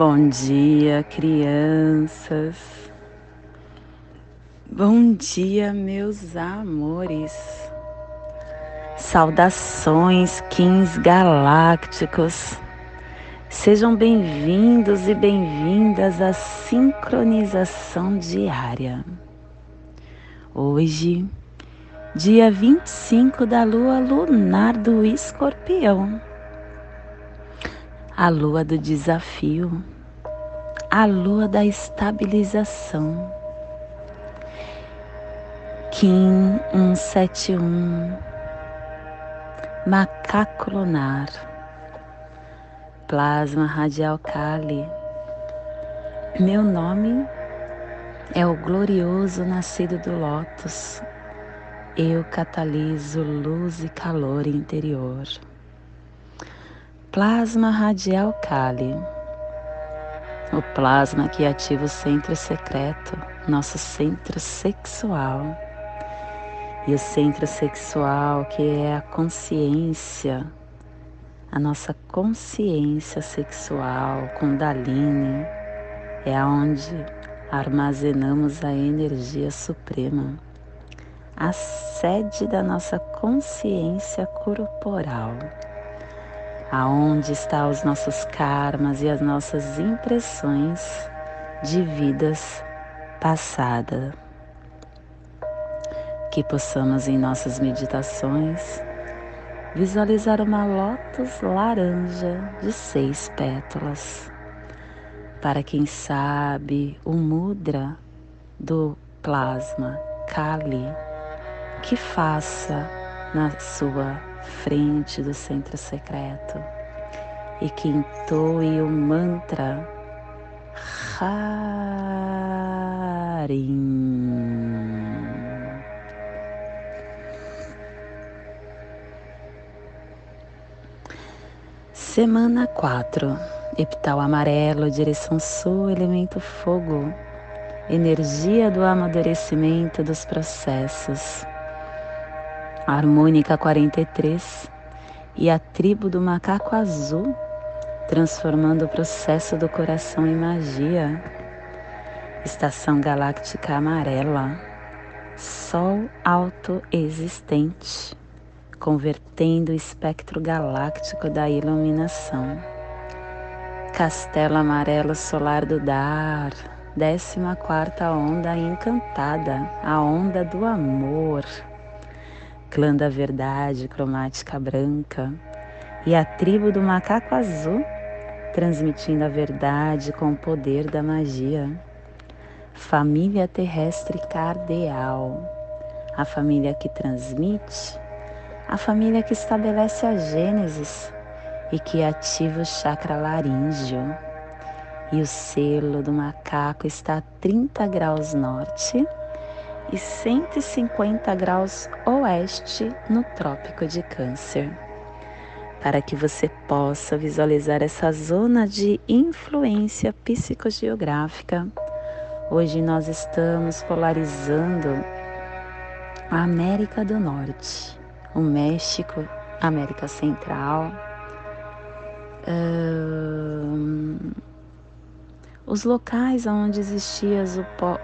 Bom dia, crianças. Bom dia, meus amores. Saudações, Kings Galácticos. Sejam bem-vindos e bem-vindas à sincronização diária. Hoje, dia 25 da lua lunar do Escorpião a lua do desafio, a lua da estabilização. Kim 171, macaco lunar, plasma radial Kali. Meu nome é o glorioso nascido do Lótus. Eu cataliso luz e calor interior. Plasma radial Kali. O plasma que ativa o centro secreto, nosso centro sexual. E o centro sexual que é a consciência, a nossa consciência sexual, Kundalini, é onde armazenamos a energia suprema, a sede da nossa consciência corporal aonde estão os nossos karmas e as nossas impressões de vidas passadas. Que possamos em nossas meditações visualizar uma lótus laranja de seis pétalas. Para quem sabe o mudra do plasma Kali, que faça na sua frente do centro secreto e que entoe o mantra Harim. Semana 4, epital amarelo, direção sul, elemento fogo, energia do amadurecimento dos processos harmônica 43 e a tribo do macaco azul, transformando o processo do coração em magia. Estação galáctica amarela, Sol autoexistente, convertendo o espectro galáctico da iluminação. Castelo amarelo solar do dar, décima quarta onda encantada, a onda do amor clã da verdade cromática branca e a tribo do macaco azul, transmitindo a verdade com o poder da magia. Família terrestre cardeal, a família que transmite, a família que estabelece a Gênesis e que ativa o chakra laríngeo. E o selo do macaco está a 30 graus norte e 150 graus oeste no Trópico de Câncer. Para que você possa visualizar essa zona de influência psicogeográfica, hoje nós estamos polarizando a América do Norte, o México, América Central, os locais onde existiam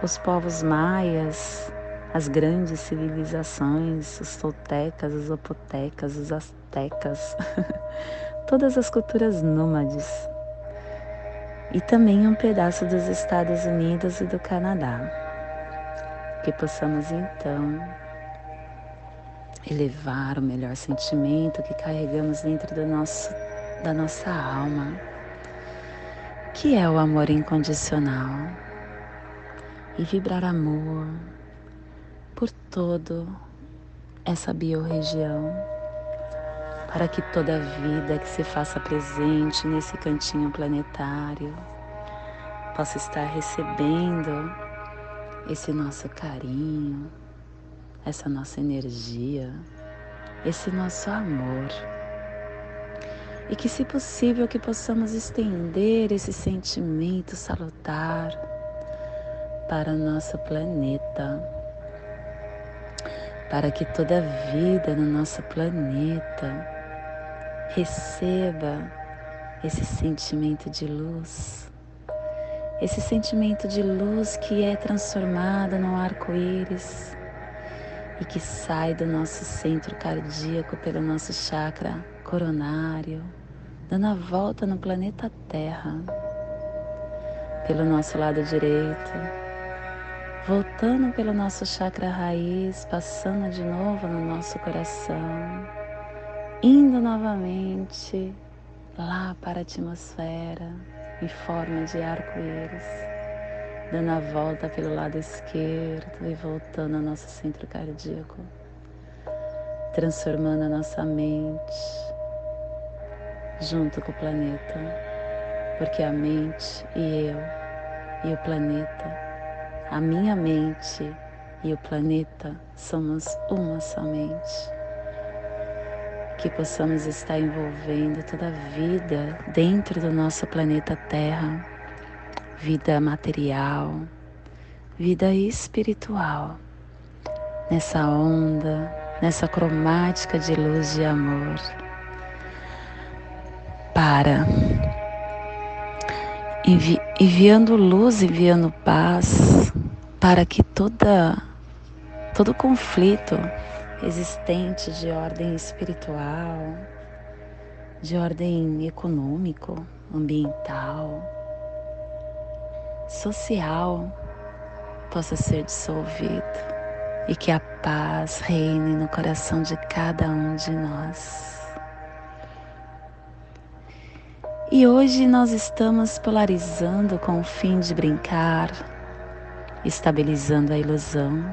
os povos maias, as grandes civilizações, os toltecas, os opotecas, os astecas, todas as culturas nômades. E também um pedaço dos Estados Unidos e do Canadá. Que possamos então elevar o melhor sentimento que carregamos dentro do nosso, da nossa alma, que é o amor incondicional, e vibrar amor todo essa biorregião, para que toda vida que se faça presente nesse cantinho planetário possa estar recebendo esse nosso carinho, essa nossa energia, esse nosso amor. E que, se possível, que possamos estender esse sentimento salutar para nosso planeta para que toda vida no nosso planeta receba esse sentimento de luz, esse sentimento de luz que é transformado no arco-íris e que sai do nosso centro cardíaco pelo nosso chakra coronário, dando a volta no planeta Terra, pelo nosso lado direito, voltando pelo nosso chakra raiz, passando de novo no nosso coração, indo novamente lá para a atmosfera em forma de arco-íris, dando a volta pelo lado esquerdo e voltando ao nosso centro cardíaco, transformando a nossa mente junto com o planeta, porque a mente e eu e o planeta, a minha mente e o planeta somos uma somente. Que possamos estar envolvendo toda a vida dentro do nosso planeta Terra, vida material, vida espiritual, nessa onda, nessa cromática de luz de amor. Para envi enviando luz, enviando paz, para que toda todo conflito existente de ordem espiritual, de ordem econômico, ambiental, social possa ser dissolvido e que a paz reine no coração de cada um de nós. E hoje nós estamos polarizando com o fim de brincar, estabilizando a ilusão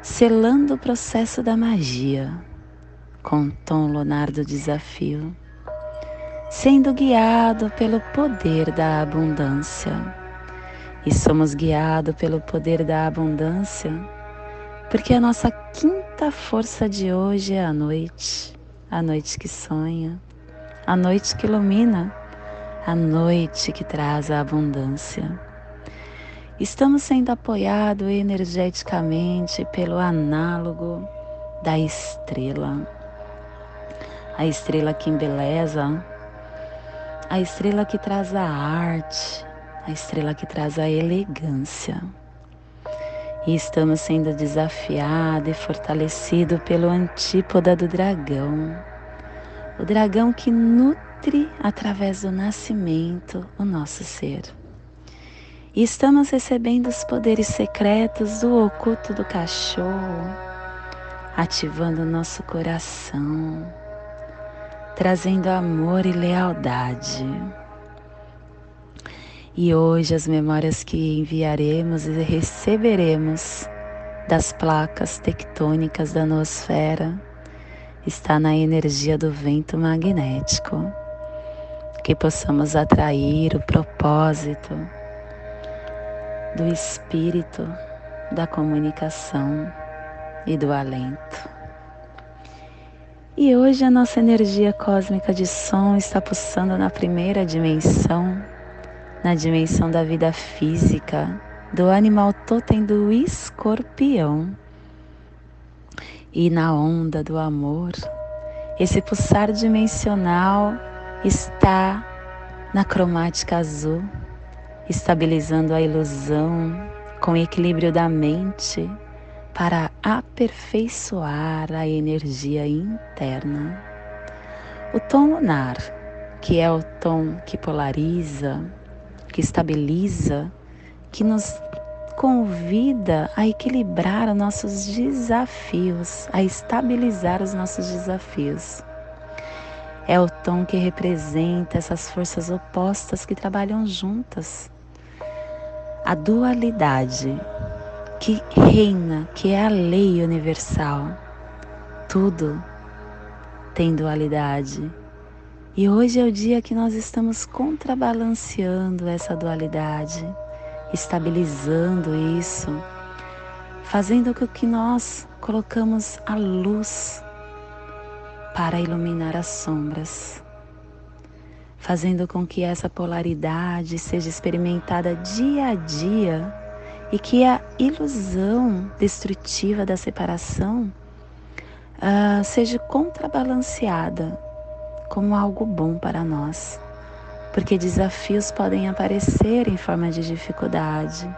selando o processo da magia com tom lunar do desafio, sendo guiado pelo poder da abundância. E somos guiados pelo poder da abundância porque a nossa quinta força de hoje é a noite, a noite que sonha, a noite que ilumina, a noite que traz a abundância. Estamos sendo apoiados energeticamente pelo análogo da estrela. A estrela que embeleza, a estrela que traz a arte, a estrela que traz a elegância. E estamos sendo desafiados e fortalecidos pelo antípoda do dragão. O dragão que nutre através do nascimento o nosso ser e estamos recebendo os poderes secretos do oculto do cachorro, ativando nosso coração, trazendo amor e lealdade. E hoje as memórias que enviaremos e receberemos das placas tectônicas da nosfera está na energia do vento magnético, que possamos atrair o propósito do espírito, da comunicação e do alento. E hoje a nossa energia cósmica de som está pulsando na primeira dimensão, na dimensão da vida física, do animal totem do escorpião. E na onda do amor, esse pulsar dimensional está na cromática azul estabilizando a ilusão com equilíbrio da mente para aperfeiçoar a energia interna. O tom lunar, que é o tom que polariza, que estabiliza, que nos convida a equilibrar os nossos desafios, a estabilizar os nossos desafios. É o tom que representa essas forças opostas que trabalham juntas a dualidade que reina, que é a lei universal. Tudo tem dualidade. E hoje é o dia que nós estamos contrabalanceando essa dualidade, estabilizando isso, fazendo com que nós colocamos a luz para iluminar as sombras fazendo com que essa polaridade seja experimentada dia a dia e que a ilusão destrutiva da separação uh, seja contrabalanceada como algo bom para nós, porque desafios podem aparecer em forma de dificuldade,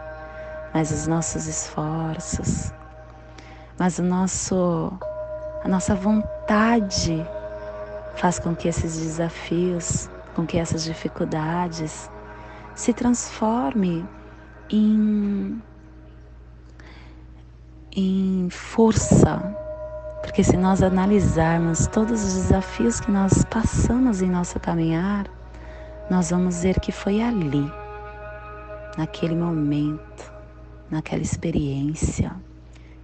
mas os nossos esforços, mas o nosso a nossa vontade faz com que esses desafios, com que essas dificuldades se transforme em em força, porque se nós analisarmos todos os desafios que nós passamos em nosso caminhar, nós vamos ver que foi ali, naquele momento, naquela experiência,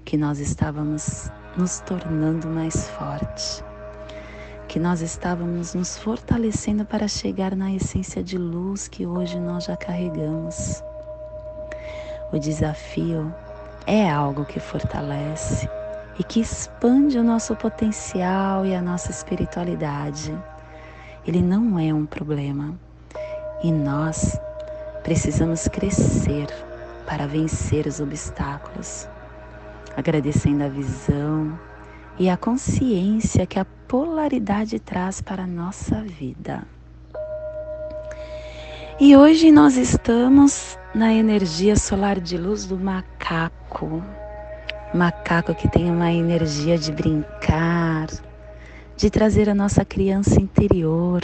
que nós estávamos nos tornando mais forte, que nós estávamos nos fortalecendo para chegar na essência de luz que hoje nós já carregamos. O desafio é algo que fortalece e que expande o nosso potencial e a nossa espiritualidade. Ele não é um problema e nós precisamos crescer para vencer os obstáculos, agradecendo a visão e a consciência que a polaridade traz para a nossa vida. E hoje nós estamos na energia solar de luz do macaco. Macaco que tem uma energia de brincar, de trazer a nossa criança interior,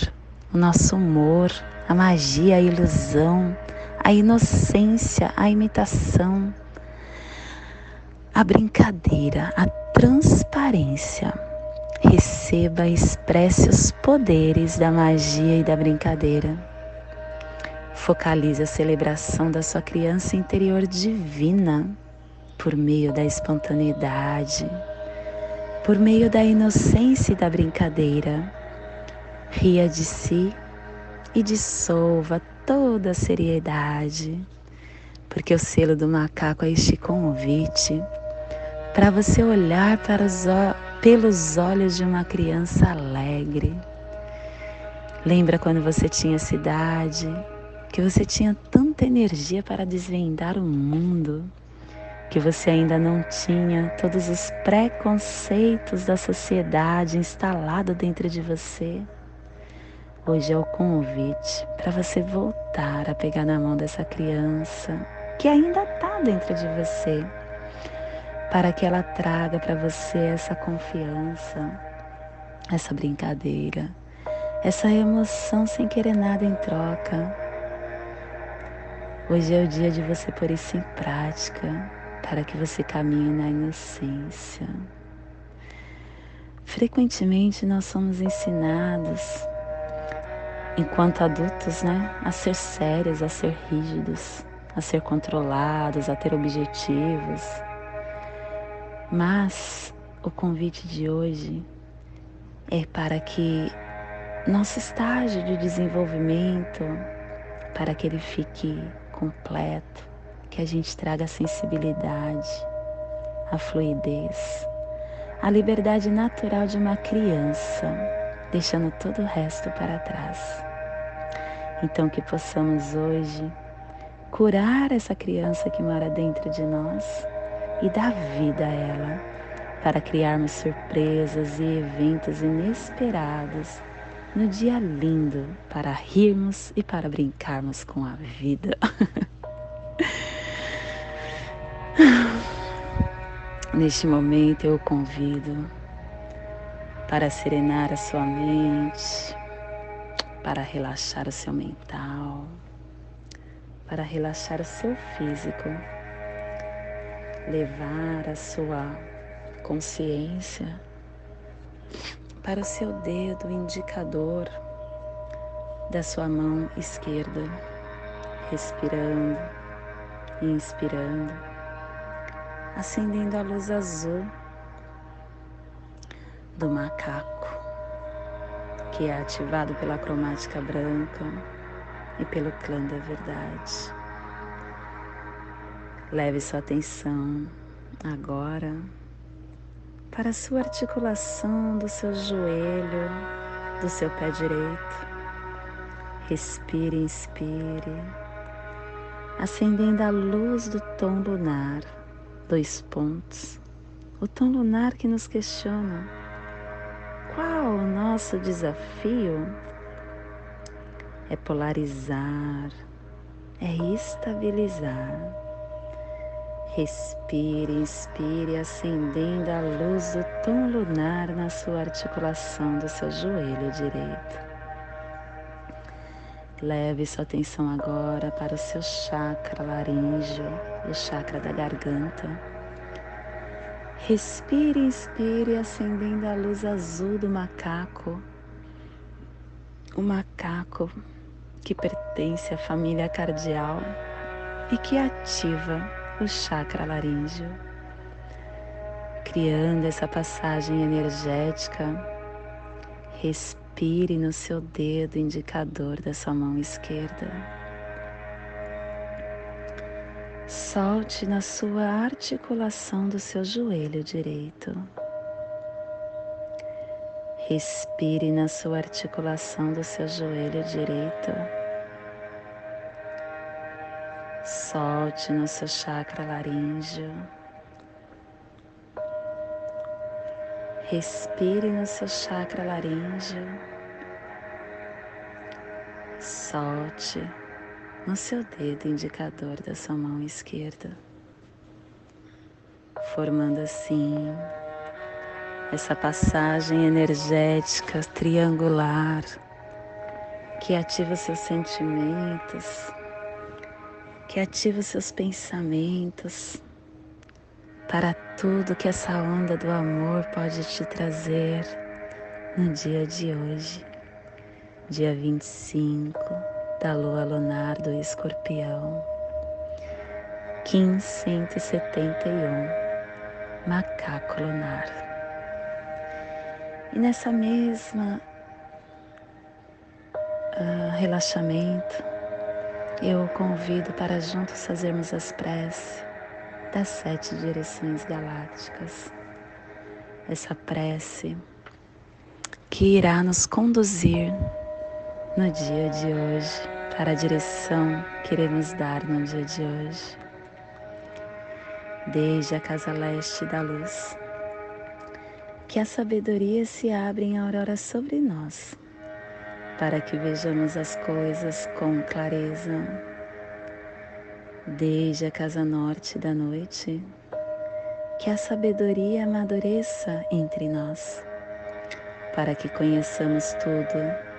o nosso humor, a magia, a ilusão, a inocência, a imitação, a brincadeira, a transparência. Receba e expresse os poderes da magia e da brincadeira. Focalize a celebração da sua criança interior divina por meio da espontaneidade, por meio da inocência e da brincadeira. Ria de si e dissolva toda a seriedade, porque o selo do macaco é este convite para você olhar para os, pelos olhos de uma criança alegre. Lembra quando você tinha cidade, que você tinha tanta energia para desvendar o mundo, que você ainda não tinha todos os preconceitos da sociedade instalado dentro de você? Hoje é o convite para você voltar a pegar na mão dessa criança que ainda está dentro de você, para que ela traga para você essa confiança, essa brincadeira, essa emoção sem querer nada em troca. Hoje é o dia de você pôr isso em prática, para que você caminhe na inocência. Frequentemente nós somos ensinados enquanto adultos, né, a ser sérios, a ser rígidos, a ser controlados, a ter objetivos. Mas o convite de hoje é para que nosso estágio de desenvolvimento, para que ele fique completo, que a gente traga a sensibilidade, a fluidez, a liberdade natural de uma criança deixando todo o resto para trás. Então, que possamos hoje curar essa criança que mora dentro de nós e dar vida a ela, para criarmos surpresas e eventos inesperados no dia lindo para rirmos e para brincarmos com a vida. Neste momento eu convido para serenar a sua mente, para relaxar o seu mental, para relaxar o seu físico, levar a sua consciência para o seu dedo indicador da sua mão esquerda, respirando inspirando, acendendo a luz azul do macaco, que é ativado pela cromática branca e pelo clã da verdade. Leve sua atenção agora para a sua articulação do seu joelho, do seu pé direito. Respire, inspire, acendendo a luz do tom lunar, dois pontos. O tom lunar que nos questiona qual o nosso desafio? é polarizar, é estabilizar. Respire, inspire, acendendo a luz do tom lunar na sua articulação do seu joelho direito. Leve sua atenção agora para o seu chakra laríngeo, o chakra da garganta. Respire, inspire, acendendo a luz azul do macaco. O macaco que pertence à família cardial e que ativa o chakra laríngeo, criando essa passagem energética. Respire no seu dedo indicador da sua mão esquerda. Solte na sua articulação do seu joelho direito. Respire na sua articulação do seu joelho direito. Solte no seu chakra laríngeo. Respire no seu chakra laríngeo. Solte no seu dedo indicador da sua mão esquerda, formando assim essa passagem energética triangular que ativa seus sentimentos, que ativa seus pensamentos para tudo que essa onda do amor pode te trazer no dia de hoje, dia 25 da lua lunar do escorpião, 1571, macaco lunar. E nessa mesma uh, relaxamento, eu convido para juntos fazermos as preces das sete direções galácticas. Essa prece que irá nos conduzir no dia de hoje para a direção que iremos dar no dia de hoje. Desde a casa leste da luz, que a sabedoria se abra em aurora sobre nós, para que vejamos as coisas com clareza desde a casa norte da noite, que a sabedoria amadureça entre nós, para que conheçamos tudo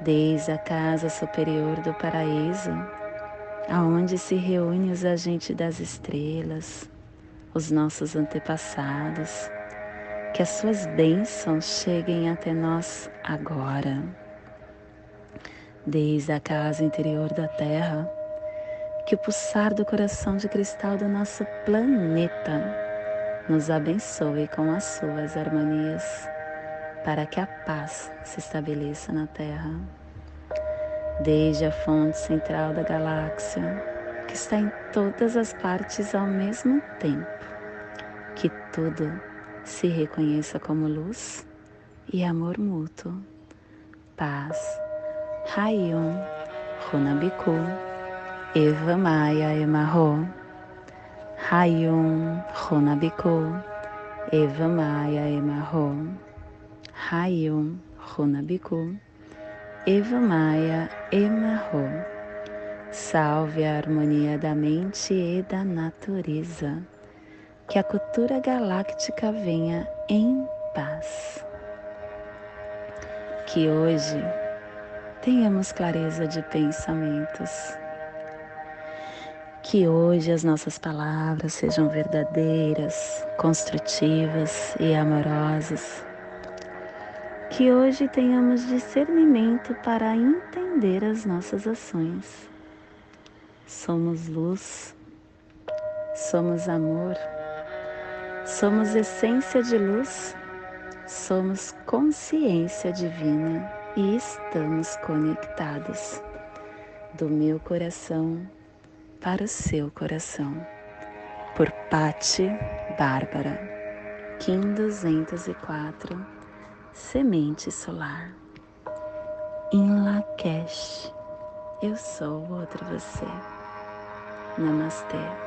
Desde a casa superior do paraíso, aonde se reúnem os agentes das estrelas, os nossos antepassados, que as suas bênçãos cheguem até nós agora. Desde a casa interior da Terra, que o pulsar do coração de cristal do nosso planeta nos abençoe com as suas harmonias, para que a paz se estabeleça na Terra. Desde a fonte central da galáxia, que está em todas as partes ao mesmo tempo, que tudo se reconheça como luz e amor mútuo. Paz. Rayon Runabiku. Eva Maia Emarro, Hayum Runabiku, Eva Maia Emarro, Hayum Runabiku, Eva Maia Emarro. Salve a harmonia da mente e da natureza. Que a cultura galáctica venha em paz. Que hoje tenhamos clareza de pensamentos que hoje as nossas palavras sejam verdadeiras, construtivas e amorosas. Que hoje tenhamos discernimento para entender as nossas ações. Somos luz, somos amor, somos essência de luz, somos consciência divina e estamos conectados do meu coração para o seu coração. Por Patti Bárbara, Kim 204, Semente Solar. Em Lakesh, eu sou outro você. Namastê.